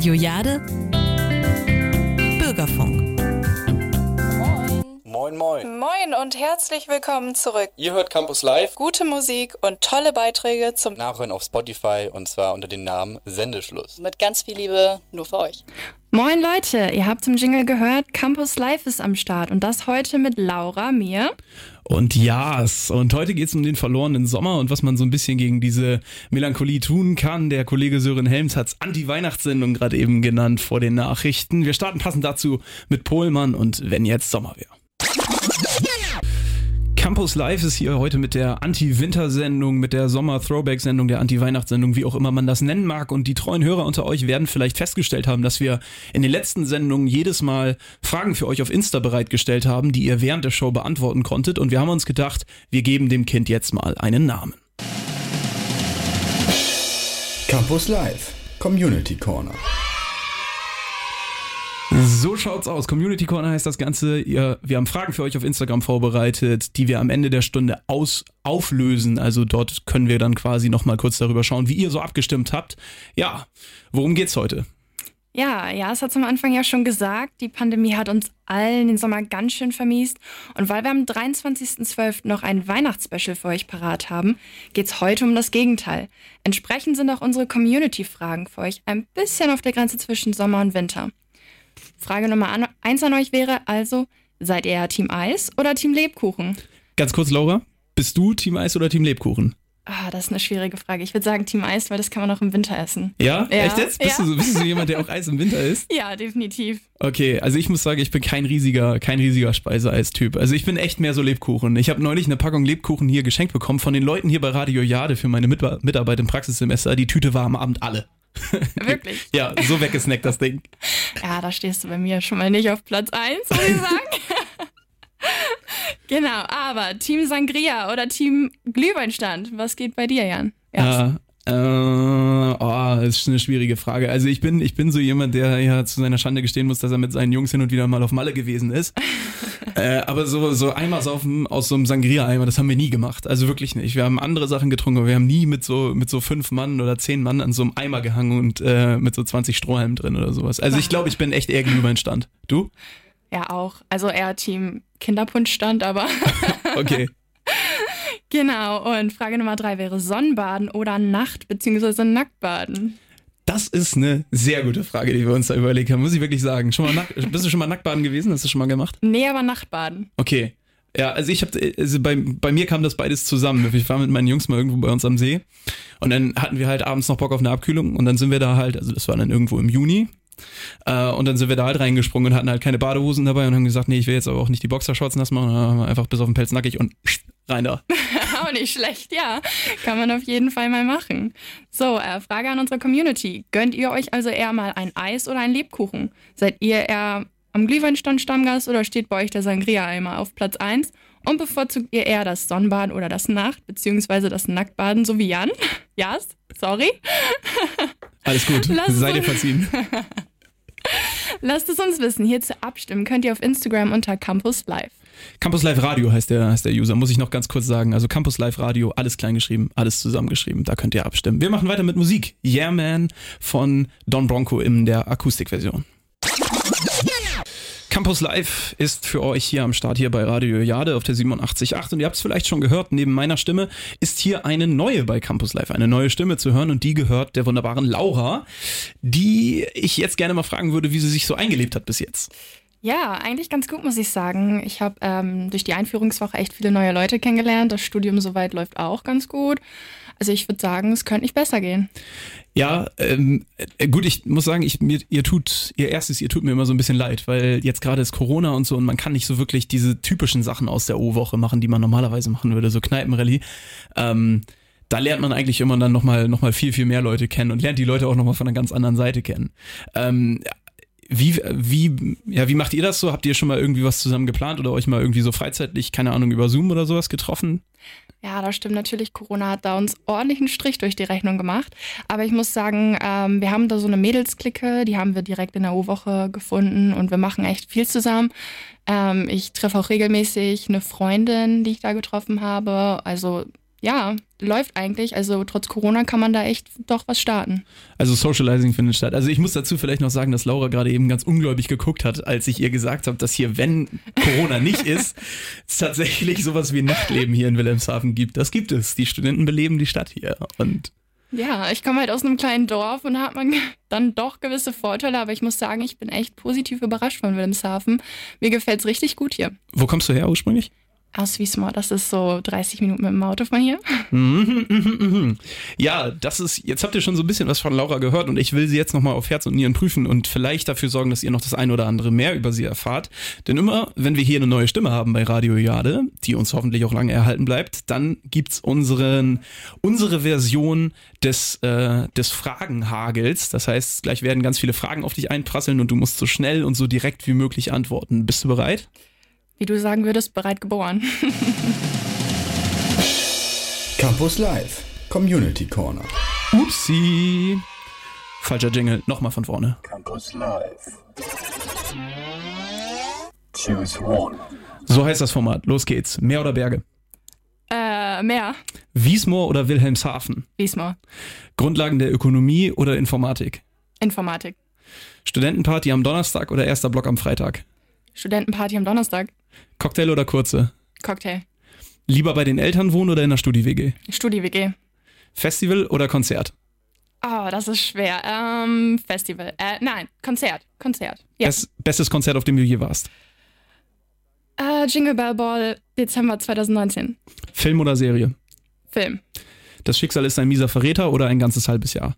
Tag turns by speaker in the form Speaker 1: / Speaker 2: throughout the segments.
Speaker 1: Radio Jade Bürgerfunk.
Speaker 2: Moin, moin.
Speaker 3: Moin und herzlich willkommen zurück.
Speaker 2: Ihr hört Campus Live.
Speaker 3: Gute Musik und tolle Beiträge zum
Speaker 2: Nachhören auf Spotify und zwar unter dem Namen Sendeschluss.
Speaker 4: Mit ganz viel Liebe nur für euch.
Speaker 5: Moin Leute, ihr habt zum Jingle gehört, Campus Live ist am Start und das heute mit Laura, mir
Speaker 6: und Jas. Und heute geht es um den verlorenen Sommer und was man so ein bisschen gegen diese Melancholie tun kann. Der Kollege Sören Helms hat es Anti-Weihnachtssendung gerade eben genannt vor den Nachrichten. Wir starten passend dazu mit Pohlmann und wenn jetzt Sommer wäre. Campus Live ist hier heute mit der Anti-Winter-Sendung, mit der Sommer-Throwback-Sendung, der Anti-Weihnachtssendung, wie auch immer man das nennen mag. Und die treuen Hörer unter euch werden vielleicht festgestellt haben, dass wir in den letzten Sendungen jedes Mal Fragen für euch auf Insta bereitgestellt haben, die ihr während der Show beantworten konntet. Und wir haben uns gedacht, wir geben dem Kind jetzt mal einen Namen.
Speaker 7: Campus Live, Community Corner.
Speaker 6: So schaut's aus. Community Corner heißt das Ganze. Ihr, wir haben Fragen für euch auf Instagram vorbereitet, die wir am Ende der Stunde aus, auflösen. Also dort können wir dann quasi nochmal kurz darüber schauen, wie ihr so abgestimmt habt. Ja, worum geht's heute?
Speaker 5: Ja, ja, es hat am Anfang ja schon gesagt, die Pandemie hat uns allen den Sommer ganz schön vermiest. Und weil wir am 23.12. noch ein Weihnachtsspecial für euch parat haben, geht's heute um das Gegenteil. Entsprechend sind auch unsere Community-Fragen für euch ein bisschen auf der Grenze zwischen Sommer und Winter. Frage Nummer eins an euch wäre also, seid ihr Team Eis oder Team Lebkuchen?
Speaker 6: Ganz kurz, Laura, bist du Team Eis oder Team Lebkuchen?
Speaker 5: Ah, das ist eine schwierige Frage. Ich würde sagen Team Eis, weil das kann man auch im Winter essen.
Speaker 6: Ja? ja. Echt jetzt? Bist, ja. du so, bist du so jemand, der auch Eis im Winter isst?
Speaker 5: Ja, definitiv.
Speaker 6: Okay, also ich muss sagen, ich bin kein riesiger, kein riesiger Speiseeistyp. Also ich bin echt mehr so Lebkuchen. Ich habe neulich eine Packung Lebkuchen hier geschenkt bekommen von den Leuten hier bei Radio Jade für meine Mitarbeit im Praxissemester. Die Tüte war am Abend alle.
Speaker 5: Wirklich?
Speaker 6: ja, so weggesnackt das Ding.
Speaker 5: Ja, da stehst du bei mir schon mal nicht auf Platz 1, muss ich sagen. genau, aber Team Sangria oder Team Glühweinstand, was geht bei dir, Jan?
Speaker 6: Ja, äh, oh, das ist eine schwierige Frage. Also ich bin, ich bin so jemand, der ja zu seiner Schande gestehen muss, dass er mit seinen Jungs hin und wieder mal auf Malle gewesen ist. äh, aber so, so Eimer saufen aus so einem Sangria-Eimer, das haben wir nie gemacht. Also wirklich nicht. Wir haben andere Sachen getrunken, aber wir haben nie mit so, mit so fünf Mann oder zehn Mann an so einem Eimer gehangen und äh, mit so 20 Strohhalmen drin oder sowas. Also ich glaube, ich bin echt eher gegenüber in Stand. Du?
Speaker 5: Ja, auch. Also eher Team Kinderpunschstand, aber.
Speaker 6: okay.
Speaker 5: Genau, und Frage Nummer drei wäre Sonnenbaden oder Nacht- bzw. Nacktbaden?
Speaker 6: Das ist eine sehr gute Frage, die wir uns da überlegt haben, muss ich wirklich sagen. Schon mal bist du schon mal Nacktbaden gewesen? Hast du schon mal gemacht?
Speaker 5: Nee, aber Nachtbaden.
Speaker 6: Okay. Ja, also ich habe, also bei, bei mir kam das beides zusammen. Ich war mit meinen Jungs mal irgendwo bei uns am See und dann hatten wir halt abends noch Bock auf eine Abkühlung und dann sind wir da halt, also das war dann irgendwo im Juni, äh, und dann sind wir da halt reingesprungen und hatten halt keine Badehosen dabei und haben gesagt, nee, ich will jetzt aber auch nicht die Boxershorts nass machen, einfach bis auf den Pelz nackig und rein da.
Speaker 5: auch nicht schlecht, ja. Kann man auf jeden Fall mal machen. So, äh, Frage an unsere Community. Gönnt ihr euch also eher mal ein Eis oder ein Lebkuchen? Seid ihr eher am Glühweinstand Stammgast oder steht bei euch der Sangria-Eimer auf Platz 1? Und bevorzugt ihr eher das Sonnenbaden oder das Nacht- bzw. das Nacktbaden, so wie Jan? Jas? Sorry.
Speaker 6: Alles gut, Lass seid ihr verziehen.
Speaker 5: Lasst es uns wissen. Hier zu abstimmen könnt ihr auf Instagram unter Campus Live.
Speaker 6: Campus Live Radio heißt der, heißt der User, muss ich noch ganz kurz sagen. Also Campus Live Radio, alles kleingeschrieben, alles zusammengeschrieben. Da könnt ihr abstimmen. Wir machen weiter mit Musik. Yeah Man von Don Bronco in der Akustikversion. Campus Live ist für euch hier am Start hier bei Radio Jade auf der 87.8 und ihr habt es vielleicht schon gehört, neben meiner Stimme ist hier eine neue bei Campus Live, eine neue Stimme zu hören und die gehört der wunderbaren Laura, die ich jetzt gerne mal fragen würde, wie sie sich so eingelebt hat bis jetzt.
Speaker 5: Ja, eigentlich ganz gut, muss ich sagen. Ich habe ähm, durch die Einführungswoche echt viele neue Leute kennengelernt. Das Studium soweit läuft auch ganz gut. Also ich würde sagen, es könnte nicht besser gehen.
Speaker 6: Ja, ähm, äh, gut, ich muss sagen, ich, mir, ihr tut, ihr erstes, ihr tut mir immer so ein bisschen leid, weil jetzt gerade ist Corona und so und man kann nicht so wirklich diese typischen Sachen aus der O-Woche machen, die man normalerweise machen würde, so Kneipenrallye. Ähm, da lernt man eigentlich immer dann nochmal noch mal viel, viel mehr Leute kennen und lernt die Leute auch nochmal von einer ganz anderen Seite kennen. Ähm, wie, wie, ja, wie macht ihr das so? Habt ihr schon mal irgendwie was zusammen geplant oder euch mal irgendwie so freizeitlich, keine Ahnung, über Zoom oder sowas getroffen?
Speaker 5: Ja, das stimmt natürlich. Corona hat da uns ordentlich einen Strich durch die Rechnung gemacht. Aber ich muss sagen, ähm, wir haben da so eine Mädelsklicke, die haben wir direkt in der U-Woche gefunden und wir machen echt viel zusammen. Ähm, ich treffe auch regelmäßig eine Freundin, die ich da getroffen habe. Also ja, läuft eigentlich. Also trotz Corona kann man da echt doch was starten.
Speaker 6: Also Socializing findet statt. Also ich muss dazu vielleicht noch sagen, dass Laura gerade eben ganz ungläubig geguckt hat, als ich ihr gesagt habe, dass hier, wenn Corona nicht ist, es tatsächlich sowas wie Nachtleben hier in Wilhelmshaven gibt. Das gibt es. Die Studenten beleben die Stadt hier. Und
Speaker 5: ja, ich komme halt aus einem kleinen Dorf und da hat man dann doch gewisse Vorteile, aber ich muss sagen, ich bin echt positiv überrascht von Wilhelmshaven. Mir gefällt es richtig gut hier.
Speaker 6: Wo kommst du her ursprünglich?
Speaker 5: Aus Wiesmoor, das ist so 30 Minuten mit dem Auto von hier.
Speaker 6: Mhm, mhm, mhm. Ja, das ist, jetzt habt ihr schon so ein bisschen was von Laura gehört und ich will sie jetzt nochmal auf Herz und Nieren prüfen und vielleicht dafür sorgen, dass ihr noch das ein oder andere mehr über sie erfahrt. Denn immer, wenn wir hier eine neue Stimme haben bei Radio Jade, die uns hoffentlich auch lange erhalten bleibt, dann gibt's unseren, unsere Version des, äh, des Fragenhagels. Das heißt, gleich werden ganz viele Fragen auf dich einprasseln und du musst so schnell und so direkt wie möglich antworten. Bist du bereit?
Speaker 5: Wie du sagen würdest, bereit geboren.
Speaker 7: Campus Live, Community Corner.
Speaker 6: Upsi. Falscher Jingle, nochmal von vorne.
Speaker 1: Campus Live. Choose one.
Speaker 6: So heißt das Format. Los geht's. Meer oder Berge?
Speaker 5: Äh, mehr.
Speaker 6: Wiesmoor oder Wilhelmshaven?
Speaker 5: Wiesmoor.
Speaker 6: Grundlagen der Ökonomie oder Informatik?
Speaker 5: Informatik.
Speaker 6: Studentenparty am Donnerstag oder erster Block am Freitag?
Speaker 5: Studentenparty am Donnerstag.
Speaker 6: Cocktail oder kurze?
Speaker 5: Cocktail.
Speaker 6: Lieber bei den Eltern wohnen oder in der Studi-WG?
Speaker 5: Studi-WG.
Speaker 6: Festival oder Konzert?
Speaker 5: Oh, das ist schwer. Ähm, Festival. Äh, nein, Konzert. Konzert. Ja.
Speaker 6: Best, bestes Konzert, auf dem du je warst?
Speaker 5: Äh, Jingle Bell Ball, Dezember 2019.
Speaker 6: Film oder Serie?
Speaker 5: Film.
Speaker 6: Das Schicksal ist ein mieser Verräter oder ein ganzes halbes Jahr?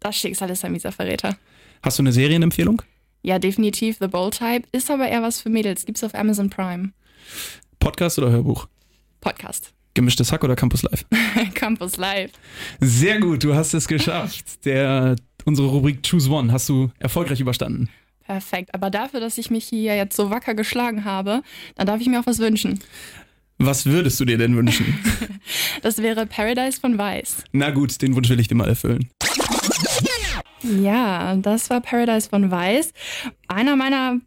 Speaker 5: Das Schicksal ist ein mieser Verräter.
Speaker 6: Hast du eine Serienempfehlung?
Speaker 5: Ja, definitiv The Bold Type. Ist aber eher was für Mädels. Gibt's auf Amazon Prime.
Speaker 6: Podcast oder Hörbuch?
Speaker 5: Podcast.
Speaker 6: Gemischtes Hack oder Campus Live?
Speaker 5: Campus Live.
Speaker 6: Sehr gut, du hast es geschafft. Der, unsere Rubrik Choose One hast du erfolgreich überstanden.
Speaker 5: Perfekt. Aber dafür, dass ich mich hier jetzt so wacker geschlagen habe, dann darf ich mir auch was wünschen.
Speaker 6: Was würdest du dir denn wünschen?
Speaker 5: das wäre Paradise von Weiß.
Speaker 6: Na gut, den Wunsch will ich dir mal erfüllen.
Speaker 5: Ja, das war Paradise von Weiß. Einer meiner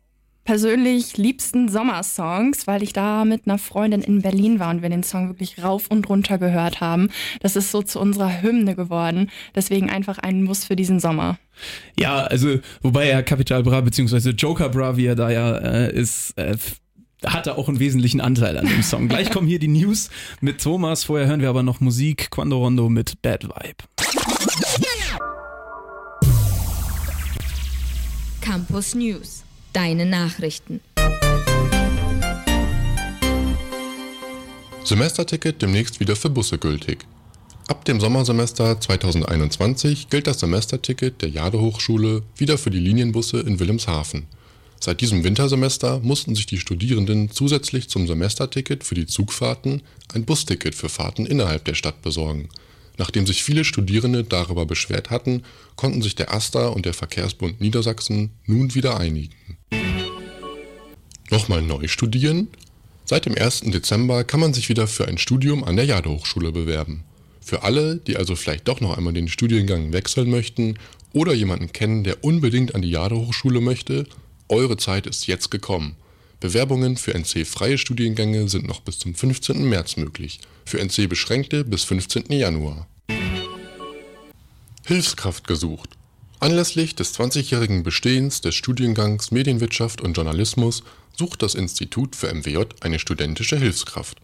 Speaker 5: persönlich liebsten Sommersongs, weil ich da mit einer Freundin in Berlin war und wir den Song wirklich rauf und runter gehört haben. Das ist so zu unserer Hymne geworden. Deswegen einfach ein Muss für diesen Sommer.
Speaker 6: Ja, also, wobei er Capital Bra bzw. Joker Bra, wie er da ja äh, ist, äh, hatte auch einen wesentlichen Anteil an dem Song. Gleich kommen hier die News mit Thomas. Vorher hören wir aber noch Musik. Quando Rondo mit Bad Vibe.
Speaker 8: Campus News. Deine Nachrichten.
Speaker 9: Semesterticket demnächst wieder für Busse gültig. Ab dem Sommersemester 2021 gilt das Semesterticket der Jade Hochschule wieder für die Linienbusse in Wilhelmshaven. Seit diesem Wintersemester mussten sich die Studierenden zusätzlich zum Semesterticket für die Zugfahrten ein Busticket für Fahrten innerhalb der Stadt besorgen. Nachdem sich viele Studierende darüber beschwert hatten, konnten sich der AStA und der Verkehrsbund Niedersachsen nun wieder einigen. Nochmal neu studieren? Seit dem 1. Dezember kann man sich wieder für ein Studium an der Jade-Hochschule bewerben. Für alle, die also vielleicht doch noch einmal den Studiengang wechseln möchten oder jemanden kennen, der unbedingt an die Jade-Hochschule möchte, eure Zeit ist jetzt gekommen. Bewerbungen für NC-freie Studiengänge sind noch bis zum 15. März möglich, für NC-beschränkte bis 15. Januar. Hilfskraft gesucht. Anlässlich des 20-jährigen Bestehens des Studiengangs Medienwirtschaft und Journalismus sucht das Institut für MWJ eine studentische Hilfskraft.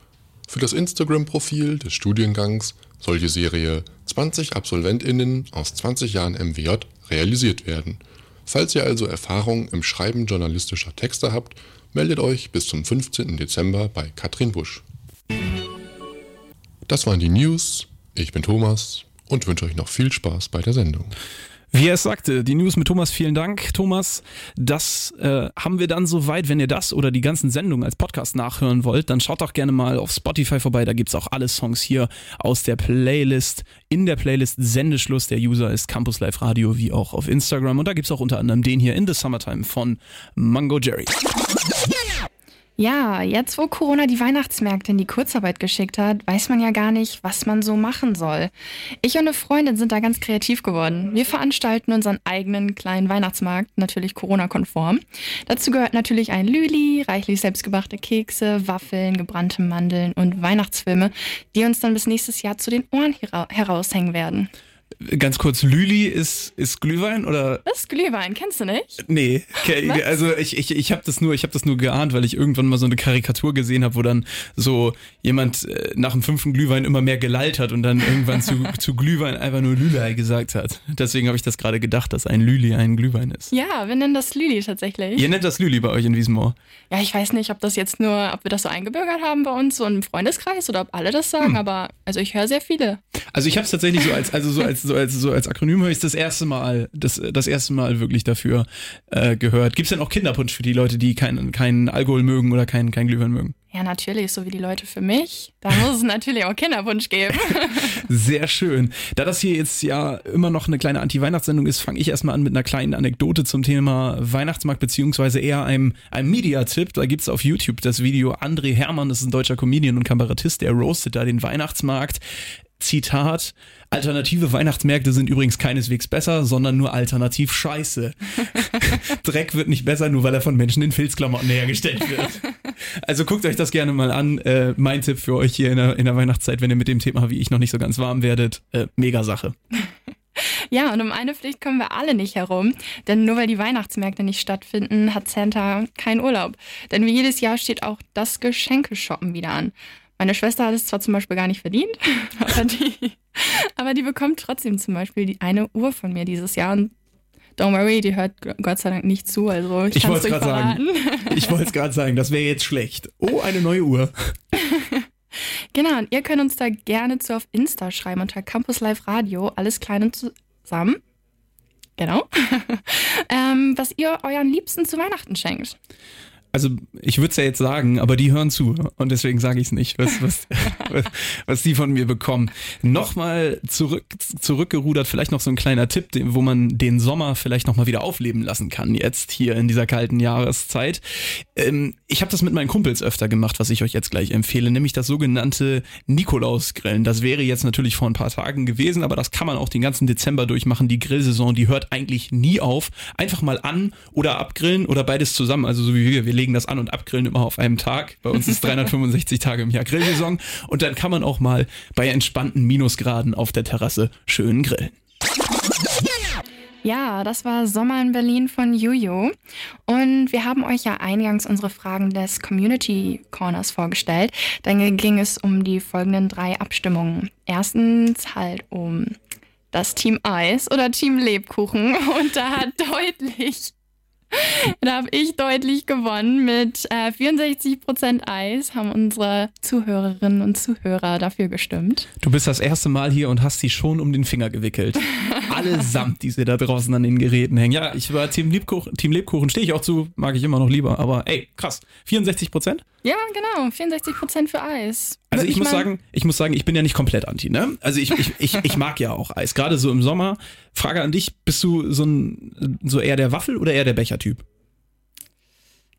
Speaker 9: Für das Instagram-Profil des Studiengangs soll die Serie 20 AbsolventInnen aus 20 Jahren MWJ realisiert werden. Falls ihr also Erfahrung im Schreiben journalistischer Texte habt, meldet euch bis zum 15. Dezember bei Katrin Busch. Das waren die News. Ich bin Thomas und wünsche euch noch viel Spaß bei der Sendung.
Speaker 6: Wie er es sagte, die News mit Thomas, vielen Dank, Thomas. Das äh, haben wir dann soweit. Wenn ihr das oder die ganzen Sendungen als Podcast nachhören wollt, dann schaut doch gerne mal auf Spotify vorbei. Da gibt es auch alle Songs hier aus der Playlist. In der Playlist Sendeschluss. Der User ist Campus Live Radio, wie auch auf Instagram. Und da gibt es auch unter anderem den hier in the Summertime von Mango Jerry.
Speaker 5: Ja, jetzt wo Corona die Weihnachtsmärkte in die Kurzarbeit geschickt hat, weiß man ja gar nicht, was man so machen soll. Ich und eine Freundin sind da ganz kreativ geworden. Wir veranstalten unseren eigenen kleinen Weihnachtsmarkt, natürlich Corona-konform. Dazu gehört natürlich ein Lüli, reichlich selbstgebrachte Kekse, Waffeln, gebrannte Mandeln und Weihnachtsfilme, die uns dann bis nächstes Jahr zu den Ohren hera heraushängen werden.
Speaker 6: Ganz kurz, Lüli ist, ist Glühwein oder?
Speaker 5: Das ist Glühwein, kennst du nicht?
Speaker 6: Nee, okay,
Speaker 5: Was?
Speaker 6: also ich, ich, ich habe das nur, ich habe das nur geahnt, weil ich irgendwann mal so eine Karikatur gesehen habe, wo dann so jemand äh, nach dem fünften Glühwein immer mehr gelallt hat und dann irgendwann zu, zu Glühwein einfach nur Lülei gesagt hat. Deswegen habe ich das gerade gedacht, dass ein Lüli ein Glühwein ist.
Speaker 5: Ja, wir nennen das Lüli tatsächlich.
Speaker 6: Ihr nennt das Lüli bei euch in Wiesenmoor.
Speaker 5: Ja, ich weiß nicht, ob das jetzt nur, ob wir das so eingebürgert haben bei uns, so im Freundeskreis oder ob alle das sagen,
Speaker 6: Hm.
Speaker 5: aber also ich höre sehr viele.
Speaker 6: Also ich habe es tatsächlich so als, also so als, so als, so als Akronym höre ich das erste Mal, das, das erste Mal wirklich dafür äh, gehört. Gibt es denn auch Kinderpunsch für die Leute, die keinen keinen Alkohol mögen oder keinen kein Glühwein mögen?
Speaker 5: Ja, natürlich, so wie die Leute für mich. Da muss es natürlich auch Kinderwunsch geben.
Speaker 6: Sehr schön. Da das hier jetzt ja immer noch eine kleine Anti-Weihnachtssendung ist, fange ich erstmal an mit einer kleinen Anekdote zum Thema Weihnachtsmarkt, beziehungsweise eher einem, einem Media-Tipp. Da gibt's auf YouTube das Video André Hermann, das ist ein deutscher Comedian und Kabarettist, der roastet da den Weihnachtsmarkt. Zitat, alternative Weihnachtsmärkte sind übrigens keineswegs besser, sondern nur alternativ scheiße. Dreck wird nicht besser, nur weil er von Menschen in Filzklamotten hergestellt wird. Also guckt euch das gerne mal an. Äh, mein Tipp für euch hier in der, in der Weihnachtszeit, wenn ihr mit dem Thema wie ich noch nicht so ganz warm werdet. Äh, mega Sache.
Speaker 5: Ja, und um eine Pflicht kommen wir alle nicht herum. Denn nur weil die Weihnachtsmärkte nicht stattfinden, hat Santa keinen Urlaub. Denn wie jedes Jahr steht auch das Geschenkeshoppen wieder an. Meine Schwester hat es zwar zum Beispiel gar nicht verdient, aber die, aber die bekommt trotzdem zum Beispiel die eine Uhr von mir dieses Jahr. Und don't worry, die hört Gott sei Dank nicht zu. Also ich,
Speaker 6: Ich wollte
Speaker 5: es
Speaker 6: gerade sagen. Ich wollte es gerade sagen, das wäre jetzt schlecht. Oh, eine neue Uhr.
Speaker 5: Genau, und ihr könnt uns da gerne zu auf Insta schreiben unter Campus Live Radio, alles klein und zusammen. Genau. ähm, was ihr euren Liebsten zu Weihnachten schenkt.
Speaker 6: Also ich würde es ja jetzt sagen, aber die hören zu und deswegen sage ich es nicht, was, was, was, was die von mir bekommen. Nochmal zurück, zurückgerudert, vielleicht noch so ein kleiner Tipp, wo man den Sommer vielleicht nochmal wieder aufleben lassen kann, jetzt hier in dieser kalten Jahreszeit. Ähm, ich habe das mit meinen Kumpels öfter gemacht, was ich euch jetzt gleich empfehle, nämlich das sogenannte Nikolausgrillen. Das wäre jetzt natürlich vor ein paar Tagen gewesen, aber das kann man auch den ganzen Dezember durchmachen. Die Grillsaison, die hört eigentlich nie auf. Einfach mal an oder abgrillen oder beides zusammen. Also so wie wir, wir legen das an und abgrillen immer auf einem Tag. Bei uns ist 365 Tage im Jahr Grillsaison und dann kann man auch mal bei entspannten Minusgraden auf der Terrasse schön grillen.
Speaker 5: Ja, das war Sommer in Berlin von Juju. Und wir haben euch ja eingangs unsere Fragen des Community Corners vorgestellt. Dann ging es um die folgenden drei Abstimmungen. Erstens halt um das Team Eis oder Team Lebkuchen. Und da hat deutlich, da habe ich deutlich gewonnen mit äh, 64% Eis, haben unsere Zuhörerinnen und Zuhörer dafür gestimmt.
Speaker 6: Du bist das erste Mal hier und hast sie schon um den Finger gewickelt. Allesamt, die sie da draußen an den Geräten hängen. Ja, ich war Team Lebkuchen, Team Lebkuchen stehe ich auch zu, mag ich immer noch lieber. Aber ey, krass, 64 Prozent?
Speaker 5: Ja, genau, 64% für Eis.
Speaker 6: Also ich, muss
Speaker 5: mein-
Speaker 6: sagen, ich muss sagen, ich bin ja nicht komplett anti, ne? Also ich, ich, ich, ich mag ja auch Eis, gerade so im Sommer. Frage an dich, bist du so ein so eher der Waffel oder eher der Bechertyp?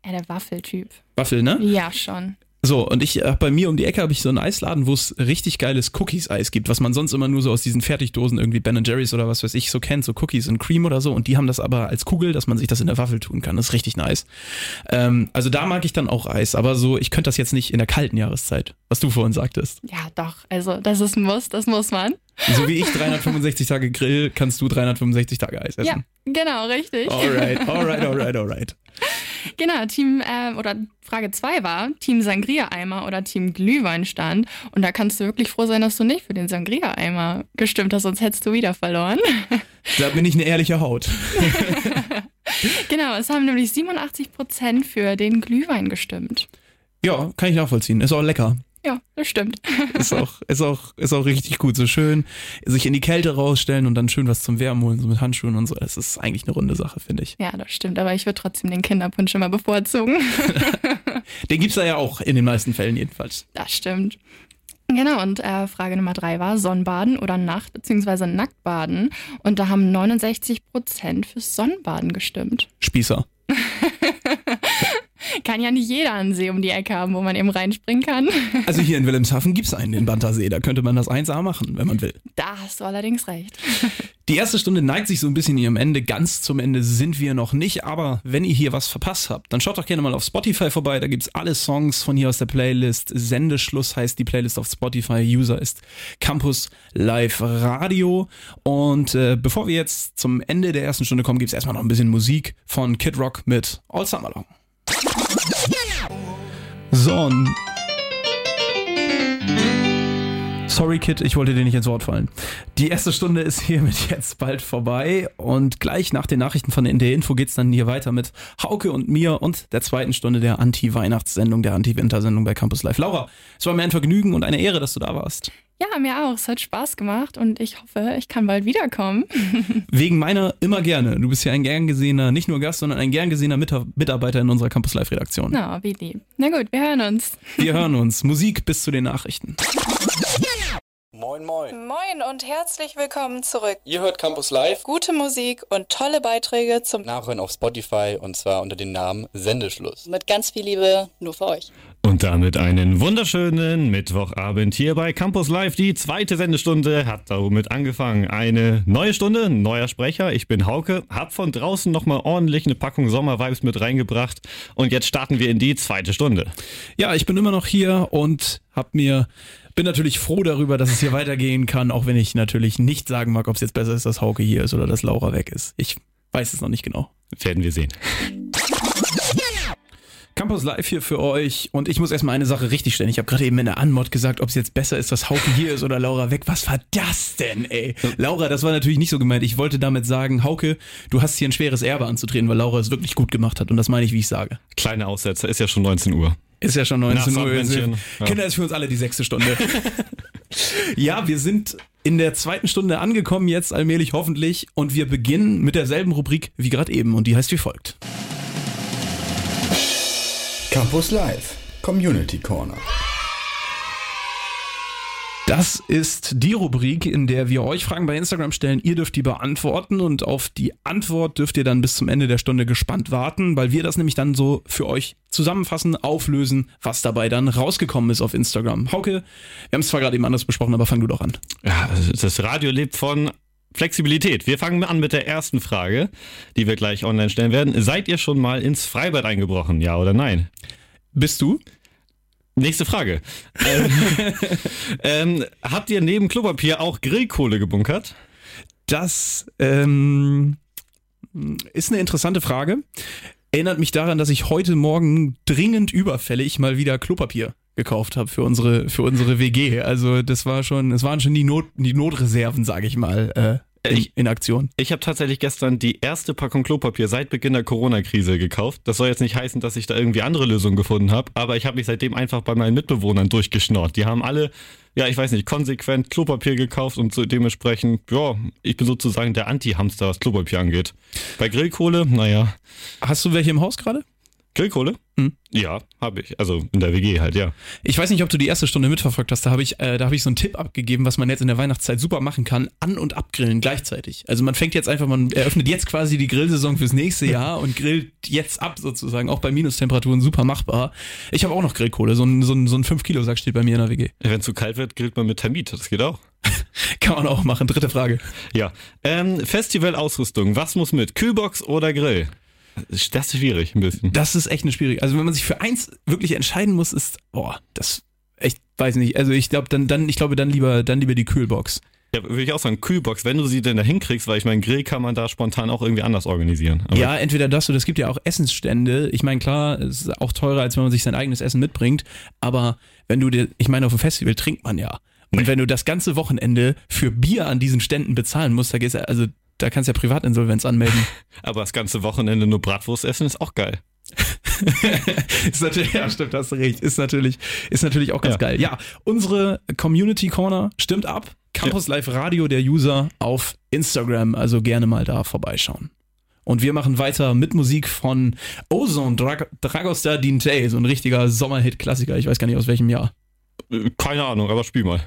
Speaker 5: Ja, der Waffeltyp.
Speaker 6: Waffel, ne?
Speaker 5: Ja, schon.
Speaker 6: So, und ich, äh, bei mir um die Ecke habe ich so einen Eisladen, wo es richtig geiles Cookies-Eis gibt, was man sonst immer nur so aus diesen Fertigdosen irgendwie Ben Jerry's oder was weiß ich so kennt, so Cookies und Cream oder so. Und die haben das aber als Kugel, dass man sich das in der Waffel tun kann. Das ist richtig nice. Ähm, also da mag ich dann auch Eis, aber so, ich könnte das jetzt nicht in der kalten Jahreszeit, was du vorhin sagtest.
Speaker 5: Ja, doch. Also, das ist ein Muss, das muss man.
Speaker 6: So wie ich 365 Tage Grill, kannst du 365 Tage Eis
Speaker 5: Ja,
Speaker 6: essen.
Speaker 5: genau, richtig.
Speaker 6: Alright, alright, alright, alright.
Speaker 5: Genau, Team, äh, oder Frage 2 war Team Sangria-Eimer oder Team Glühweinstand. Und da kannst du wirklich froh sein, dass du nicht für den Sangria-Eimer gestimmt hast, sonst hättest du wieder verloren.
Speaker 6: Da bin ich eine ehrliche Haut.
Speaker 5: genau, es haben nämlich 87% für den Glühwein gestimmt.
Speaker 6: Ja, kann ich nachvollziehen. Ist auch lecker.
Speaker 5: Ja, das stimmt.
Speaker 6: Ist auch, ist auch, ist auch richtig gut. So schön sich in die Kälte rausstellen und dann schön was zum Wärmen holen, so mit Handschuhen und so. Das ist eigentlich eine runde Sache, finde ich.
Speaker 5: Ja, das stimmt, aber ich würde trotzdem den Kinderpunsch immer bevorzugen.
Speaker 6: Den gibt's da ja auch in den meisten Fällen jedenfalls.
Speaker 5: Das stimmt. Genau, und äh, Frage Nummer drei war Sonnenbaden oder Nacht- bzw. Nacktbaden. Und da haben 69 Prozent fürs Sonnenbaden gestimmt.
Speaker 6: Spießer.
Speaker 5: Kann ja nicht jeder einen See um die Ecke haben, wo man eben reinspringen kann.
Speaker 6: Also hier in Wilhelmshaven gibt es einen, den Bantersee. Da könnte man das 1A machen, wenn man will.
Speaker 5: Da hast du allerdings recht.
Speaker 6: Die erste Stunde neigt sich so ein bisschen ihrem Ende. Ganz zum Ende sind wir noch nicht. Aber wenn ihr hier was verpasst habt, dann schaut doch gerne mal auf Spotify vorbei. Da gibt es alle Songs von hier aus der Playlist. Sendeschluss heißt die Playlist auf Spotify. User ist Campus Live Radio. Und äh, bevor wir jetzt zum Ende der ersten Stunde kommen, gibt es erstmal noch ein bisschen Musik von Kid Rock mit All Summer Long. So, Sorry, Kid, ich wollte dir nicht ins Wort fallen. Die erste Stunde ist hiermit jetzt bald vorbei und gleich nach den Nachrichten von der Info geht's dann hier weiter mit Hauke und mir und der zweiten Stunde der Anti-Weihnachtssendung, der Anti-Wintersendung bei Campus Live. Laura, es war mir ein Vergnügen und eine Ehre, dass du da warst.
Speaker 5: Ja, mir auch. Es hat Spaß gemacht und ich hoffe, ich kann bald wiederkommen.
Speaker 6: Wegen meiner immer gerne. Du bist ja ein gern gesehener, nicht nur Gast, sondern ein gern gesehener Mitarbeiter in unserer Campus Live Redaktion.
Speaker 5: Na, wie lieb. Na gut, wir hören uns.
Speaker 6: Wir hören uns. Musik bis zu den Nachrichten.
Speaker 2: Moin, moin.
Speaker 3: Moin und herzlich willkommen zurück.
Speaker 2: Ihr hört Campus Live.
Speaker 3: Gute Musik und tolle Beiträge zum
Speaker 2: Nachhören auf Spotify und zwar unter dem Namen Sendeschluss.
Speaker 4: Mit ganz viel Liebe nur für euch.
Speaker 10: Und damit einen wunderschönen Mittwochabend hier bei Campus Live. Die zweite Sendestunde hat damit angefangen. Eine neue Stunde, neuer Sprecher. Ich bin Hauke, hab von draußen nochmal ordentlich eine Packung Sommervibes mit reingebracht. Und jetzt starten wir in die zweite Stunde.
Speaker 6: Ja, ich bin immer noch hier und hab mir bin natürlich froh darüber, dass es hier weitergehen kann, auch wenn ich natürlich nicht sagen mag, ob es jetzt besser ist, dass Hauke hier ist oder dass Laura weg ist. Ich weiß es noch nicht genau.
Speaker 10: Werden wir sehen.
Speaker 6: Campus Live hier für euch und ich muss erstmal eine Sache richtig stellen. Ich habe gerade eben in der Anmod gesagt, ob es jetzt besser ist, dass Hauke hier ist oder Laura weg. Was war das denn, ey? Laura, das war natürlich nicht so gemeint. Ich wollte damit sagen, Hauke, du hast hier ein schweres Erbe anzutreten, weil Laura es wirklich gut gemacht hat und das meine ich, wie ich sage.
Speaker 10: Kleine Aussetzer, ist ja schon 19 Uhr.
Speaker 6: Ist ja schon 19 Uhr.
Speaker 10: Ja.
Speaker 6: Kinder ist für uns alle die sechste Stunde. ja, wir sind in der zweiten Stunde angekommen jetzt allmählich hoffentlich und wir beginnen mit derselben Rubrik wie gerade eben und die heißt wie folgt.
Speaker 7: Campus Live Community Corner.
Speaker 6: Das ist die Rubrik, in der wir euch Fragen bei Instagram stellen. Ihr dürft die beantworten und auf die Antwort dürft ihr dann bis zum Ende der Stunde gespannt warten, weil wir das nämlich dann so für euch zusammenfassen, auflösen, was dabei dann rausgekommen ist auf Instagram. Hauke, wir haben es zwar gerade eben anders besprochen, aber fang du doch an.
Speaker 10: Ja, das Radio lebt von Flexibilität. Wir fangen an mit der ersten Frage, die wir gleich online stellen werden. Seid ihr schon mal ins Freibad eingebrochen? Ja oder nein?
Speaker 6: Bist du?
Speaker 10: Nächste Frage. ähm, ähm, habt ihr neben Klopapier auch Grillkohle gebunkert?
Speaker 6: Das ähm, ist eine interessante Frage. Erinnert mich daran, dass ich heute Morgen dringend überfällig mal wieder Klopapier gekauft habe für unsere für unsere WG. Also das war schon, es waren schon die Not die Notreserven, sage ich mal, äh, in, in Aktion.
Speaker 10: Ich habe tatsächlich gestern die erste Packung Klopapier seit Beginn der Corona-Krise gekauft. Das soll jetzt nicht heißen, dass ich da irgendwie andere Lösungen gefunden habe, aber ich habe mich seitdem einfach bei meinen Mitbewohnern durchgeschnort. Die haben alle, ja, ich weiß nicht, konsequent Klopapier gekauft und so dementsprechend, ja, ich bin sozusagen der Anti-Hamster, was Klopapier angeht. Bei Grillkohle, naja.
Speaker 6: Hast du welche im Haus gerade?
Speaker 10: Grillkohle? Hm. Ja, habe ich. Also in der WG halt, ja.
Speaker 6: Ich weiß nicht, ob du die erste Stunde mitverfolgt hast. Da habe ich, äh, da habe ich so einen Tipp abgegeben, was man jetzt in der Weihnachtszeit super machen kann: an- und abgrillen gleichzeitig. Also man fängt jetzt einfach, man eröffnet jetzt quasi die Grillsaison fürs nächste Jahr und grillt jetzt ab sozusagen. Auch bei Minustemperaturen super machbar. Ich habe auch noch Grillkohle. So ein, so ein, so ein 5-Kilo-Sack steht bei mir in der WG.
Speaker 10: Wenn es zu kalt wird, grillt man mit Termit. Das geht auch.
Speaker 6: kann man auch machen. Dritte Frage.
Speaker 10: Ja. Ähm, Festivalausrüstung. Was muss mit? Kühlbox oder Grill? Das ist schwierig ein bisschen.
Speaker 6: Das ist echt eine schwierige. Also wenn man sich für eins wirklich entscheiden muss, ist, boah, das, ich weiß nicht. Also ich glaube dann, dann, ich glaube dann lieber, dann lieber die Kühlbox.
Speaker 10: Ja, würde ich auch sagen, Kühlbox, wenn du sie denn da hinkriegst, weil ich meine, Grill kann man da spontan auch irgendwie anders organisieren.
Speaker 6: Aber ja, entweder das oder es gibt ja auch Essensstände. Ich meine, klar, es ist auch teurer, als wenn man sich sein eigenes Essen mitbringt. Aber wenn du dir, ich meine, auf dem Festival trinkt man ja. Und nee. wenn du das ganze Wochenende für Bier an diesen Ständen bezahlen musst, da gehst du, also da kannst du ja Privatinsolvenz anmelden.
Speaker 10: Aber das ganze Wochenende nur Bratwurst essen ist auch geil.
Speaker 6: ist natürlich, ja, stimmt, hast du recht. Ist natürlich, ist natürlich auch ganz ja. geil. Ja, unsere Community Corner stimmt ab. Campus Live Radio, der User auf Instagram, also gerne mal da vorbeischauen. Und wir machen weiter mit Musik von Ozone Drag Dragostar Dinte, so ein richtiger Sommerhit-Klassiker. Ich weiß gar nicht aus welchem Jahr.
Speaker 10: Keine Ahnung, aber spiel mal.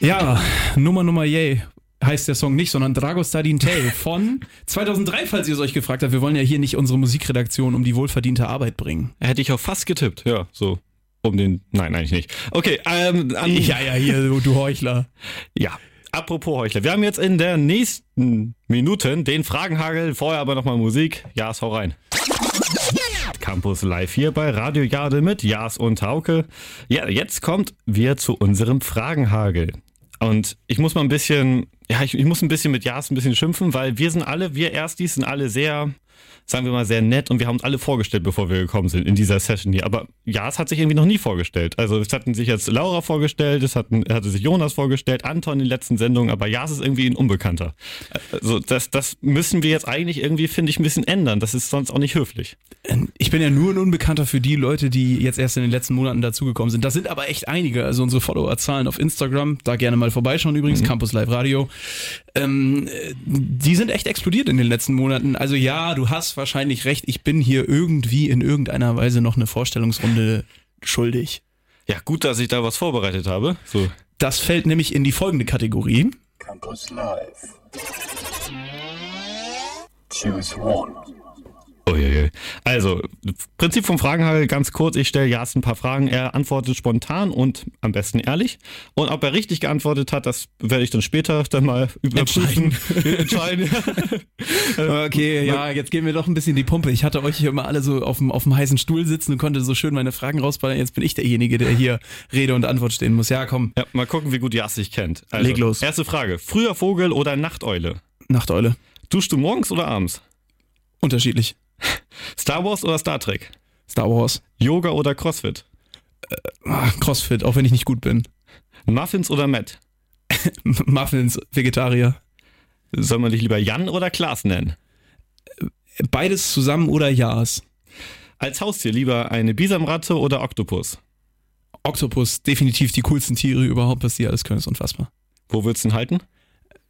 Speaker 6: Ja, Nummer Nummer yay heißt der Song nicht, sondern Dragostadin Tale von 2003, falls ihr es euch gefragt habt. Wir wollen ja hier nicht unsere Musikredaktion um die wohlverdiente Arbeit bringen.
Speaker 10: Hätte ich auch fast getippt, ja, so. Um den. Nein, eigentlich nicht. Okay, ähm, an,
Speaker 6: Ja, ja, hier, du, du Heuchler.
Speaker 10: Ja. Apropos Heuchler. Wir haben jetzt in der nächsten Minuten den Fragenhagel. Vorher aber nochmal Musik. Jas, hau rein. Campus Live hier bei Radio Jade mit Jas und Hauke. Ja, jetzt kommt wir zu unserem Fragenhagel. Und ich muss mal ein bisschen, ja, ich, ich muss ein bisschen mit Jas ein bisschen schimpfen, weil wir sind alle, wir Erstis sind alle sehr, sagen wir mal, sehr nett und wir haben uns alle vorgestellt, bevor wir gekommen sind in dieser Session hier. Aber Jas hat sich irgendwie noch nie vorgestellt. Also es hatten sich jetzt Laura vorgestellt, es hatten, hatte sich Jonas vorgestellt, Anton in den letzten Sendungen, aber Jas ist irgendwie ein Unbekannter. Also das, das müssen wir jetzt eigentlich irgendwie, finde ich, ein bisschen ändern. Das ist sonst auch nicht höflich.
Speaker 6: Ich bin ja nur ein Unbekannter für die Leute, die jetzt erst in den letzten Monaten dazugekommen sind. Das sind aber echt einige. Also unsere Followerzahlen auf Instagram, da gerne mal vorbeischauen übrigens, Campus Live Radio. Ähm, äh, die sind echt explodiert in den letzten Monaten. Also ja, du hast wahrscheinlich recht. Ich bin hier irgendwie in irgendeiner Weise noch eine Vorstellungsrunde schuldig.
Speaker 10: Ja, gut, dass ich da was vorbereitet habe. So.
Speaker 6: Das fällt nämlich in die folgende Kategorie.
Speaker 1: Campus Live. Choose one.
Speaker 10: Uiuiui. Also, Prinzip vom Fragenhagel ganz kurz. Ich stelle Jas ein paar Fragen. Er antwortet spontan und am besten ehrlich. Und ob er richtig geantwortet hat, das werde ich dann später dann mal überprüfen. Entscheiden.
Speaker 6: Okay, ja, jetzt gehen wir doch ein bisschen die Pumpe. Ich hatte euch hier immer alle so auf dem, auf dem heißen Stuhl sitzen und konnte so schön meine Fragen rausballern. Jetzt bin ich derjenige, der hier Rede und Antwort stehen muss. Ja, komm,
Speaker 10: Ja, mal gucken, wie gut Jas sich kennt. Also,
Speaker 6: Leg los.
Speaker 10: Erste Frage. Früher Vogel oder Nachteule?
Speaker 6: Nachteule.
Speaker 10: Duschst du morgens oder abends?
Speaker 6: Unterschiedlich.
Speaker 10: Star Wars oder Star Trek?
Speaker 6: Star Wars.
Speaker 10: Yoga oder Crossfit?
Speaker 6: Ah, Crossfit, auch wenn ich nicht gut bin.
Speaker 10: Muffins oder Matt?
Speaker 6: Muffins, Vegetarier.
Speaker 10: Soll man dich lieber Jan oder Klaas nennen?
Speaker 6: Beides zusammen oder Ja's.
Speaker 10: Als Haustier lieber eine Bisamratte oder Oktopus?
Speaker 6: Oktopus, definitiv die coolsten Tiere überhaupt, was die alles können, ist unfassbar.
Speaker 10: Wo würdest du ihn halten?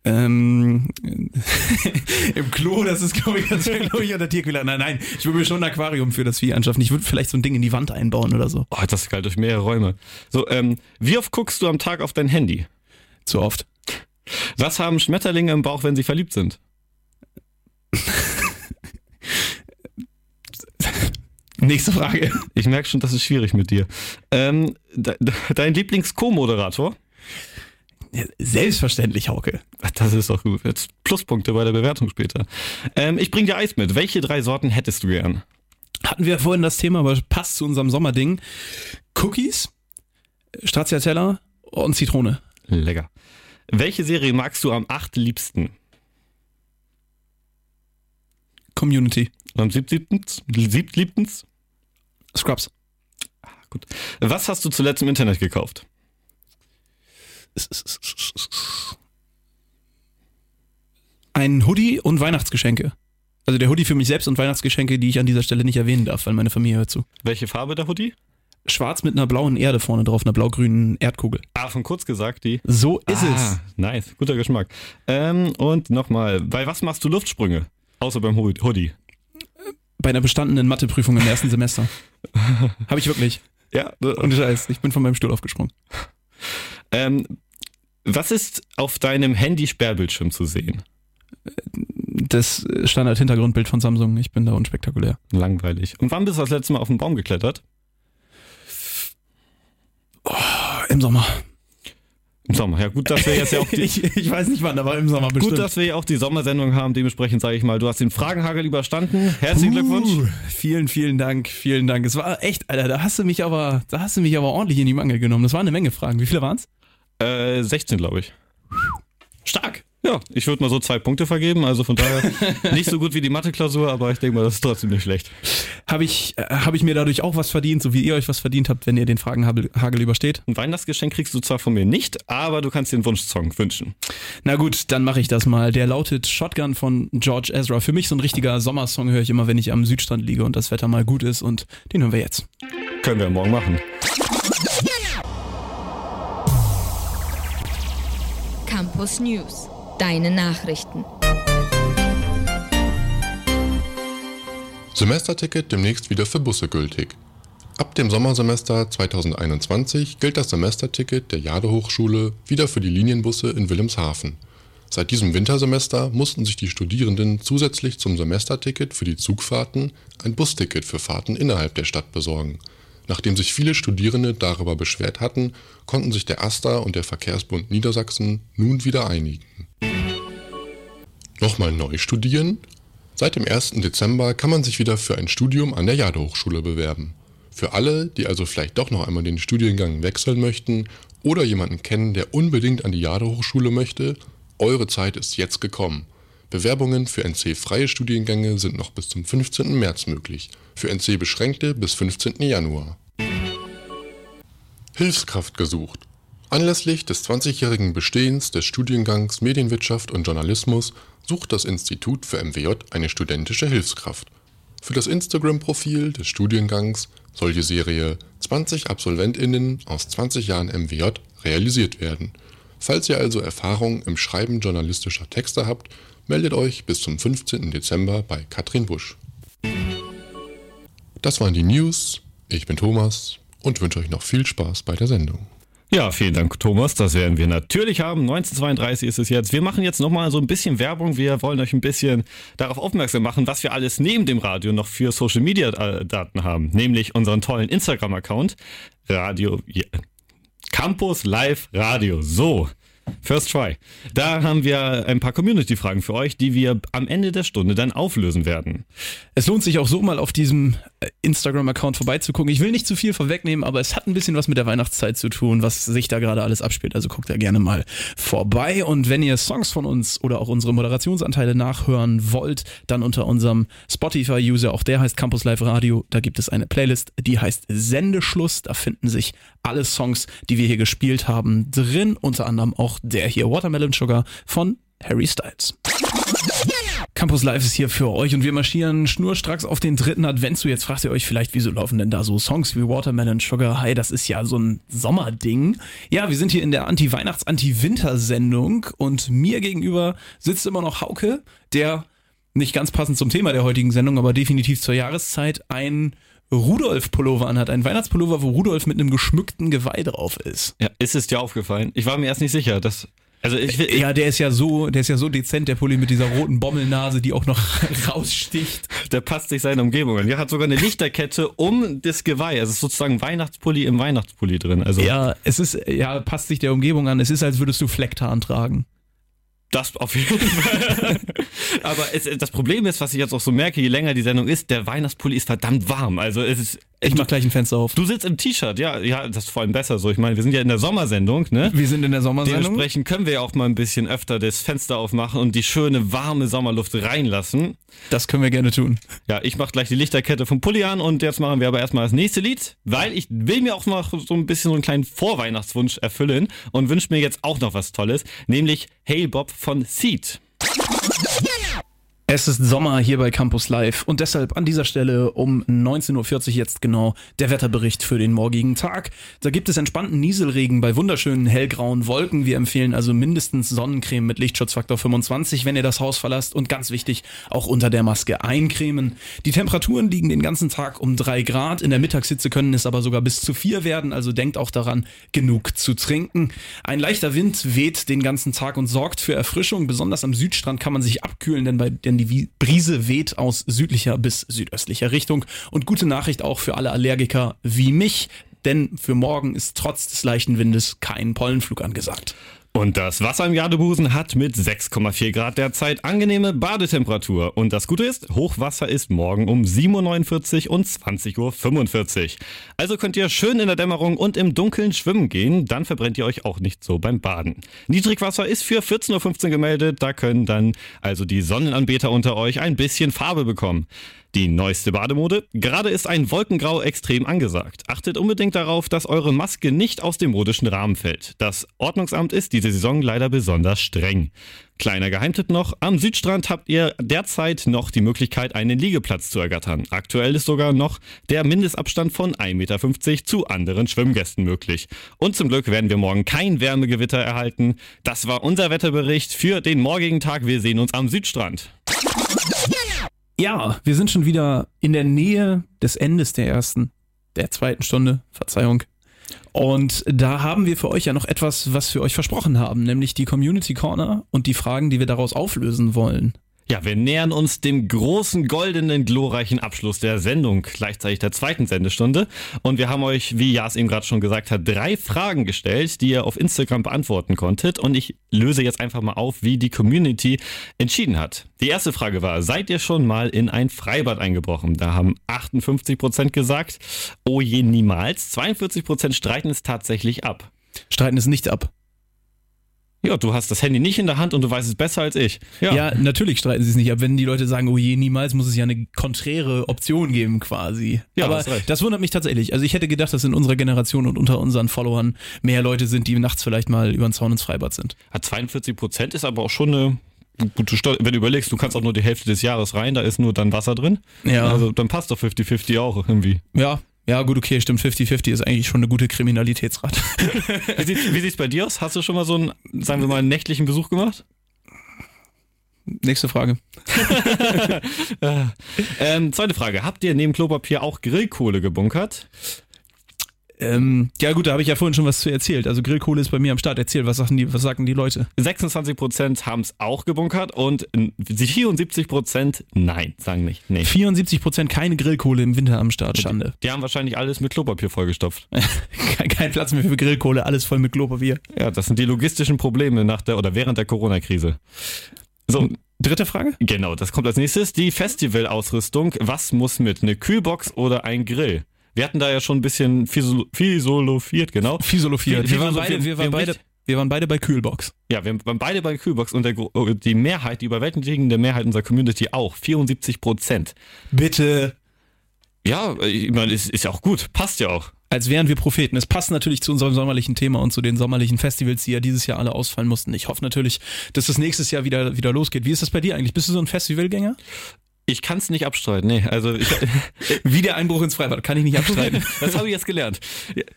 Speaker 6: Ähm, Im Klo, das ist, glaube ich, ganz glaube ich, an der Tierquäler. Nein, nein, ich würde mir schon ein Aquarium für das Vieh anschaffen. Ich würde vielleicht so ein Ding in die Wand einbauen oder so.
Speaker 10: Oh, das galt durch mehrere Räume. So, ähm, wie oft guckst du am Tag auf dein Handy?
Speaker 6: Zu oft.
Speaker 10: Was haben Schmetterlinge im Bauch, wenn sie verliebt sind?
Speaker 6: Nächste Frage.
Speaker 10: Ich merke schon, das ist schwierig mit dir. Ähm, de dein Lieblings-Co-Moderator?
Speaker 6: Selbstverständlich, Hauke.
Speaker 10: Das ist doch gut. Jetzt Pluspunkte bei der Bewertung später. Ähm, ich bring dir Eis mit. Welche drei Sorten hättest du gern?
Speaker 6: Hatten wir vorhin das Thema, aber passt zu unserem Sommerding. Cookies, Stracciatella und Zitrone.
Speaker 10: Lecker. Welche Serie magst du am acht liebsten?
Speaker 6: Community.
Speaker 10: Am siebtliebtens? Siebtliebtens?
Speaker 6: Scrubs.
Speaker 10: Gut. Was hast du zuletzt im Internet gekauft?
Speaker 6: Ein Hoodie und Weihnachtsgeschenke. Also der Hoodie für mich selbst und Weihnachtsgeschenke, die ich an dieser Stelle nicht erwähnen darf, weil meine Familie hört zu.
Speaker 10: Welche Farbe der Hoodie?
Speaker 6: Schwarz mit einer blauen Erde vorne drauf, einer blau-grünen Erdkugel.
Speaker 10: Ah, von kurz gesagt, die.
Speaker 6: So ist
Speaker 10: ah,
Speaker 6: es.
Speaker 10: Nice, guter Geschmack. Ähm, und nochmal, bei was machst du Luftsprünge? Außer beim Hood- Hoodie.
Speaker 6: Bei einer bestandenen Matheprüfung im ersten Semester. Habe ich wirklich.
Speaker 10: Ja.
Speaker 6: Und Scheiß, ich bin von meinem Stuhl aufgesprungen.
Speaker 10: Ähm, was ist auf deinem Handy-Sperrbildschirm zu sehen?
Speaker 6: Das Standard-Hintergrundbild von Samsung. Ich bin da unspektakulär.
Speaker 10: Langweilig. Und wann bist du das letzte Mal auf den Baum geklettert?
Speaker 6: Im Sommer.
Speaker 10: Im Sommer. Ja, gut, dass wir jetzt ja auch die,
Speaker 6: ich, ich weiß nicht wann, aber im Sommer bestimmt.
Speaker 10: gut, dass wir ja auch die Sommersendung haben. Dementsprechend sage ich mal, du hast den Fragenhagel überstanden. Herzlichen Glückwunsch.
Speaker 6: Uh, vielen, vielen Dank, vielen Dank. Es war echt, Alter, da hast du mich aber, da hast du mich aber ordentlich in die Mangel genommen. Das waren eine Menge Fragen. Wie viele waren's?
Speaker 10: Äh, 16, glaube ich. Stark. Ja, ich würde mal so zwei Punkte vergeben. Also von daher nicht so gut wie die Mathe-Klausur, aber ich denke mal, das ist trotzdem nicht schlecht.
Speaker 6: Habe ich, äh, hab ich mir dadurch auch was verdient, so wie ihr euch was verdient habt, wenn ihr den Fragenhagel Hagel übersteht?
Speaker 10: Ein Weihnachtsgeschenk kriegst du zwar von mir nicht, aber du kannst dir einen Wunschsong wünschen.
Speaker 6: Na gut, dann mache ich das mal. Der lautet Shotgun von George Ezra. Für mich so ein richtiger Sommersong höre ich immer, wenn ich am Südstrand liege und das Wetter mal gut ist und den hören wir jetzt.
Speaker 10: Können wir morgen machen.
Speaker 8: Campus News. Deine Nachrichten.
Speaker 9: Semesterticket demnächst wieder für Busse gültig. Ab dem Sommersemester 2021 gilt das Semesterticket der Jade Hochschule wieder für die Linienbusse in Wilhelmshaven. Seit diesem Wintersemester mussten sich die Studierenden zusätzlich zum Semesterticket für die Zugfahrten ein Busticket für Fahrten innerhalb der Stadt besorgen. Nachdem sich viele Studierende darüber beschwert hatten, konnten sich der AStA und der Verkehrsbund Niedersachsen nun wieder einigen. Nochmal neu studieren? Seit dem 1. Dezember kann man sich wieder für ein Studium an der Jadehochschule bewerben. Für alle, die also vielleicht doch noch einmal den Studiengang wechseln möchten oder jemanden kennen, der unbedingt an die Jadehochschule möchte, eure Zeit ist jetzt gekommen. Bewerbungen für NC-freie Studiengänge sind noch bis zum 15. März möglich, für NC-beschränkte bis 15. Januar. Hilfskraft gesucht. Anlässlich des 20-jährigen Bestehens des Studiengangs Medienwirtschaft und Journalismus sucht das Institut für MWJ eine studentische Hilfskraft. Für das Instagram-Profil des Studiengangs soll die Serie 20 AbsolventInnen aus 20 Jahren MWJ realisiert werden – Falls ihr also Erfahrung im Schreiben journalistischer Texte habt, meldet euch bis zum 15. Dezember bei Katrin Busch. Das waren die News. Ich bin Thomas und wünsche euch noch viel Spaß bei der Sendung.
Speaker 10: Ja, vielen Dank, Thomas. Das werden wir natürlich haben. 1932 ist es jetzt. Wir machen jetzt nochmal so ein bisschen Werbung. Wir wollen euch ein bisschen darauf aufmerksam machen, was wir alles neben dem Radio noch für Social Media Daten haben. Nämlich unseren tollen Instagram-Account. Radio, Campus Live Radio. So. First try. Da haben wir ein paar Community-Fragen für euch, die wir am Ende der Stunde dann auflösen werden.
Speaker 6: Es lohnt sich auch so mal auf diesem äh, Instagram-Account vorbeizugucken. Ich will nicht zu viel vorwegnehmen, aber es hat ein bisschen was mit der Weihnachtszeit zu tun, was sich da gerade alles abspielt. Also guckt da gerne mal vorbei. Und wenn ihr Songs von uns oder auch unsere Moderationsanteile nachhören wollt, dann unter unserem Spotify-User, auch der heißt Campus Live Radio, da gibt es eine Playlist, die heißt Sendeschluss. Da finden sich alle Songs, die wir hier gespielt haben, drin. Unter anderem auch der hier Watermelon Sugar von Harry Styles. Campus Live ist hier für euch und wir marschieren schnurstracks auf den dritten Advent zu. Jetzt fragt ihr euch vielleicht, wieso laufen denn da so Songs wie Watermelon Sugar High? Das ist ja so ein Sommerding. Ja, wir sind hier in der Anti-Weihnachts-, Anti-Winter-Sendung und mir gegenüber sitzt immer noch Hauke, der nicht ganz passend zum Thema der heutigen Sendung, aber definitiv zur Jahreszeit ein Rudolf-Pullover anhat. Ein Weihnachtspullover, wo Rudolf mit einem geschmückten Geweih drauf ist.
Speaker 10: Ja, ist es dir aufgefallen? Ich war mir erst nicht sicher, dass
Speaker 6: also ich, ich, ja, der ist ja so, der ist ja so dezent, der Pulli mit dieser roten Bommelnase, die auch noch raussticht.
Speaker 10: Der passt sich seiner Umgebung an. Der hat sogar eine Lichterkette um das Geweih. Es ist sozusagen Weihnachtspulli im Weihnachtspulli drin. Also
Speaker 6: ja, es ist, ja, passt sich der Umgebung an. Es ist, als würdest du Flecktarn tragen.
Speaker 10: Das auf jeden Fall. Aber es, das Problem ist, was ich jetzt auch so merke, je länger die Sendung ist, der Weihnachtspulli ist verdammt warm. Also es ist.
Speaker 6: Ich mach gleich ein Fenster auf.
Speaker 10: Du sitzt im T-Shirt, ja, ja, das ist vor allem besser so. Ich meine, wir sind ja in der Sommersendung, ne?
Speaker 6: Wir sind in der Sommersendung.
Speaker 10: Dementsprechend können wir ja auch mal ein bisschen öfter das Fenster aufmachen und die schöne warme Sommerluft reinlassen.
Speaker 6: Das können wir gerne tun.
Speaker 10: Ja, ich mach gleich die Lichterkette vom Pulli an und jetzt machen wir aber erstmal das nächste Lied, weil ich will mir auch noch so ein bisschen so einen kleinen Vorweihnachtswunsch erfüllen und wünsche mir jetzt auch noch was Tolles, nämlich Hey Bob von Seed.
Speaker 6: Es ist Sommer hier bei Campus Live und deshalb an dieser Stelle um 19.40 Uhr jetzt genau der Wetterbericht für den morgigen Tag. Da gibt es entspannten Nieselregen bei wunderschönen hellgrauen Wolken. Wir empfehlen also mindestens Sonnencreme mit Lichtschutzfaktor 25, wenn ihr das Haus verlasst und ganz wichtig, auch unter der Maske eincremen. Die Temperaturen liegen den ganzen Tag um drei Grad. In der Mittagshitze können es aber sogar bis zu vier werden, also denkt auch daran, genug zu trinken. Ein leichter Wind weht den ganzen Tag und sorgt für Erfrischung. Besonders am Südstrand kann man sich abkühlen, denn bei denn die die Brise weht aus südlicher bis südöstlicher Richtung. Und gute Nachricht auch für alle Allergiker wie mich, denn für morgen ist trotz des leichten Windes kein Pollenflug angesagt.
Speaker 10: Und das Wasser im Jadebusen hat mit 6,4 Grad derzeit angenehme Badetemperatur. Und das Gute ist, Hochwasser ist morgen um 7.49 Uhr und 20.45 Uhr. Also könnt ihr schön in der Dämmerung und im Dunkeln schwimmen gehen, dann verbrennt ihr euch auch nicht so beim Baden. Niedrigwasser ist für 14.15 Uhr gemeldet, da können dann also die Sonnenanbeter unter euch ein bisschen Farbe bekommen. Die neueste Bademode? Gerade ist ein Wolkengrau extrem angesagt. Achtet unbedingt darauf, dass eure Maske nicht aus dem modischen Rahmen fällt. Das Ordnungsamt ist diese Saison leider besonders streng. Kleiner Geheimtipp noch, am Südstrand habt ihr derzeit noch die Möglichkeit, einen Liegeplatz zu ergattern. Aktuell ist sogar noch der Mindestabstand von 1,50 Meter zu anderen Schwimmgästen möglich. Und zum Glück werden wir morgen kein Wärmegewitter erhalten. Das war unser Wetterbericht für den morgigen Tag. Wir sehen uns am Südstrand.
Speaker 6: Ja, wir sind schon wieder in der Nähe des Endes der ersten, der zweiten Stunde, Verzeihung. Und da haben wir für euch ja noch etwas, was wir euch versprochen haben, nämlich die Community Corner und die Fragen, die wir daraus auflösen wollen.
Speaker 10: Ja, wir nähern uns dem großen, goldenen, glorreichen Abschluss der Sendung, gleichzeitig der zweiten Sendestunde. Und wir haben euch, wie Jas eben gerade schon gesagt hat, drei Fragen gestellt, die ihr auf Instagram beantworten konntet. Und ich löse jetzt einfach mal auf, wie die Community entschieden hat. Die erste Frage war, seid ihr schon mal in ein Freibad eingebrochen? Da haben 58 Prozent gesagt, oh je, niemals. 42 Prozent streiten es tatsächlich ab.
Speaker 6: Streiten es nicht ab.
Speaker 10: Ja, du hast das Handy nicht in der Hand und du weißt es besser als ich.
Speaker 6: Ja, ja natürlich streiten sie es nicht ab. Wenn die Leute sagen, oh je, niemals, muss es ja eine konträre Option geben quasi.
Speaker 10: Ja,
Speaker 6: Aber das wundert mich tatsächlich. Also ich hätte gedacht, dass in unserer Generation und unter unseren Followern mehr Leute sind, die nachts vielleicht mal über den Zaun ins Freibad sind.
Speaker 10: Ja, 42 Prozent ist aber auch schon eine gute Steuer. Wenn du überlegst, du kannst auch nur die Hälfte des Jahres rein, da ist nur dann Wasser drin.
Speaker 6: Ja.
Speaker 10: Also dann passt doch 50-50 auch irgendwie.
Speaker 6: Ja, ja, gut, okay, stimmt. 50-50 ist eigentlich schon eine gute Kriminalitätsrate.
Speaker 10: wie, sieht, wie sieht's bei dir aus? Hast du schon mal so einen, sagen wir mal, einen nächtlichen Besuch gemacht?
Speaker 6: Nächste Frage.
Speaker 10: ähm, zweite Frage. Habt ihr neben Klopapier auch Grillkohle gebunkert?
Speaker 6: Ähm, ja gut, da habe ich ja vorhin schon was zu erzählt. Also Grillkohle ist bei mir am Start. Erzähl, was sagen die, was sagen die Leute?
Speaker 10: 26% haben es auch gebunkert und 74% nein, sagen nicht. Nee.
Speaker 6: 74% keine Grillkohle im Winter am Start, Schande.
Speaker 10: Die haben wahrscheinlich alles mit Klopapier vollgestopft.
Speaker 6: kein, kein Platz mehr für Grillkohle, alles voll mit Klopapier.
Speaker 10: Ja, das sind die logistischen Probleme nach der oder während der Corona-Krise.
Speaker 6: So, dritte Frage?
Speaker 10: Genau, das kommt als nächstes. Die Festivalausrüstung. Was muss mit? Eine Kühlbox oder ein Grill? Wir hatten da ja schon ein bisschen fisolofiert, genau.
Speaker 6: Fisolofiert. Wir, waren beide, wir, waren beide, wir waren beide bei Kühlbox.
Speaker 10: Ja, wir waren beide bei Kühlbox und der, die Mehrheit, die überwältigende Mehrheit unserer Community auch. 74 Prozent.
Speaker 6: Bitte.
Speaker 10: Ja, ich meine, ist, ist ja auch gut. Passt ja auch.
Speaker 6: Als wären wir Propheten. Es passt natürlich zu unserem sommerlichen Thema und zu den sommerlichen Festivals, die ja dieses Jahr alle ausfallen mussten. Ich hoffe natürlich, dass es nächstes Jahr wieder, wieder losgeht. Wie ist das bei dir eigentlich? Bist du so ein Festivalgänger?
Speaker 10: Ich kann es nicht abstreiten, nee. Also ich,
Speaker 6: wie der Einbruch ins Freibad kann ich nicht abstreiten.
Speaker 10: das habe ich jetzt gelernt.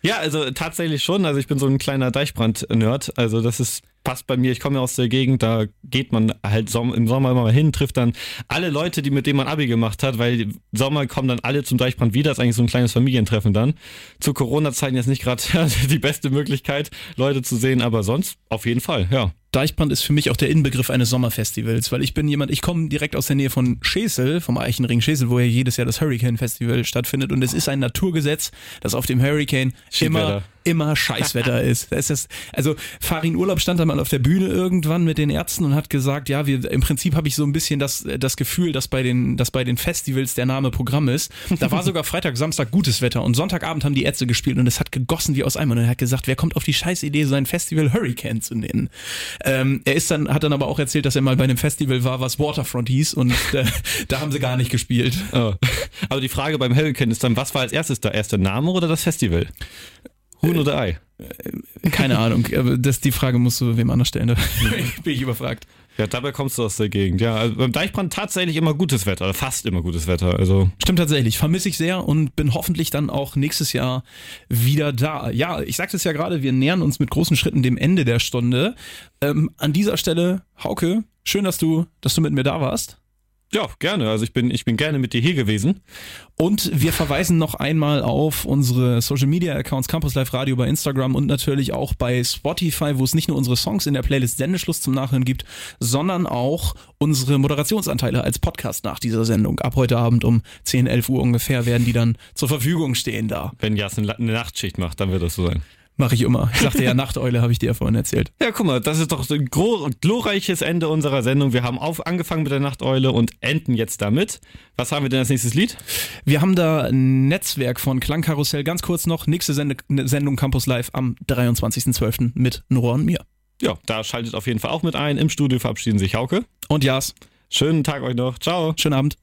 Speaker 10: Ja, also tatsächlich schon. Also ich bin so ein kleiner Deichbrand-Nerd. Also das ist passt bei mir. Ich komme ja aus der Gegend, da geht man halt im Sommer immer mal hin, trifft dann alle Leute, die mit denen man Abi gemacht hat, weil im Sommer kommen dann alle zum Deichbrand wieder. Das ist eigentlich so ein kleines Familientreffen dann. Zu Corona-Zeiten jetzt nicht gerade die beste Möglichkeit, Leute zu sehen, aber sonst auf jeden Fall, ja.
Speaker 6: Deichbrand ist für mich auch der Inbegriff eines Sommerfestivals, weil ich bin jemand, ich komme direkt aus der Nähe von Schesel, vom Eichenring Schesel, wo ja jedes Jahr das Hurricane Festival stattfindet. Und es ist ein Naturgesetz, dass auf dem Hurricane immer immer Scheißwetter ist. Das ist also Farin Urlaub stand da mal auf der Bühne irgendwann mit den Ärzten und hat gesagt, ja, wir im Prinzip habe ich so ein bisschen das, das Gefühl, dass bei den, dass bei den Festivals der Name Programm ist. Da war sogar Freitag, Samstag gutes Wetter und Sonntagabend haben die Ärzte gespielt und es hat gegossen wie aus einem und er hat gesagt, wer kommt auf die Scheißidee, sein Festival Hurricane zu nennen? Ähm, er ist dann, hat dann aber auch erzählt, dass er mal bei einem Festival war, was Waterfront hieß und äh, da haben sie gar nicht gespielt.
Speaker 10: Oh. Aber die Frage beim Hurricane ist dann, was war als erstes da? Erst der Name oder das Festival? Huhn oder Ei?
Speaker 6: Keine Ahnung, aber das, die Frage musst du wem anders stellen. Da bin ich überfragt.
Speaker 10: Ja, dabei kommst du aus der Gegend. Ja, also beim Deichbrand tatsächlich immer gutes Wetter, fast immer gutes Wetter. Also
Speaker 6: stimmt tatsächlich, vermisse ich sehr und bin hoffentlich dann auch nächstes Jahr wieder da. Ja, ich sagte es ja gerade, wir nähern uns mit großen Schritten dem Ende der Stunde. Ähm, an dieser Stelle, Hauke, schön, dass du, dass du mit mir da warst.
Speaker 10: Ja, gerne. Also ich bin, ich bin gerne mit dir hier gewesen.
Speaker 6: Und wir verweisen noch einmal auf unsere Social Media Accounts Campus Live Radio bei Instagram und natürlich auch bei Spotify, wo es nicht nur unsere Songs in der Playlist Sendeschluss zum Nachhören gibt, sondern auch unsere Moderationsanteile als Podcast nach dieser Sendung. Ab heute Abend um 10, 11 Uhr ungefähr werden die dann zur Verfügung stehen da.
Speaker 10: Wenn Jas eine Nachtschicht macht, dann wird das so sein.
Speaker 6: Mache ich immer. Ich sagte ja Nachteule, habe ich dir ja vorhin erzählt.
Speaker 10: Ja, guck mal, das ist doch ein glorreiches Ende unserer Sendung. Wir haben auf, angefangen mit der Nachteule und enden jetzt damit. Was haben wir denn als nächstes Lied?
Speaker 6: Wir haben da ein Netzwerk von Klangkarussell. Ganz kurz noch, nächste Send Sendung Campus Live am 23.12. mit Nora und mir.
Speaker 10: Ja, da schaltet auf jeden Fall auch mit ein. Im Studio verabschieden sich Hauke.
Speaker 6: Und Jas.
Speaker 10: Schönen Tag euch noch. Ciao.
Speaker 6: Schönen Abend.